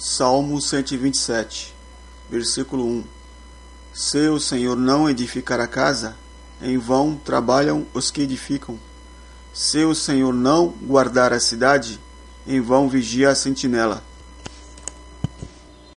Salmo 127, versículo 1 Se o Senhor não edificar a casa, em vão trabalham os que edificam. Se o Senhor não guardar a cidade, em vão vigia a sentinela.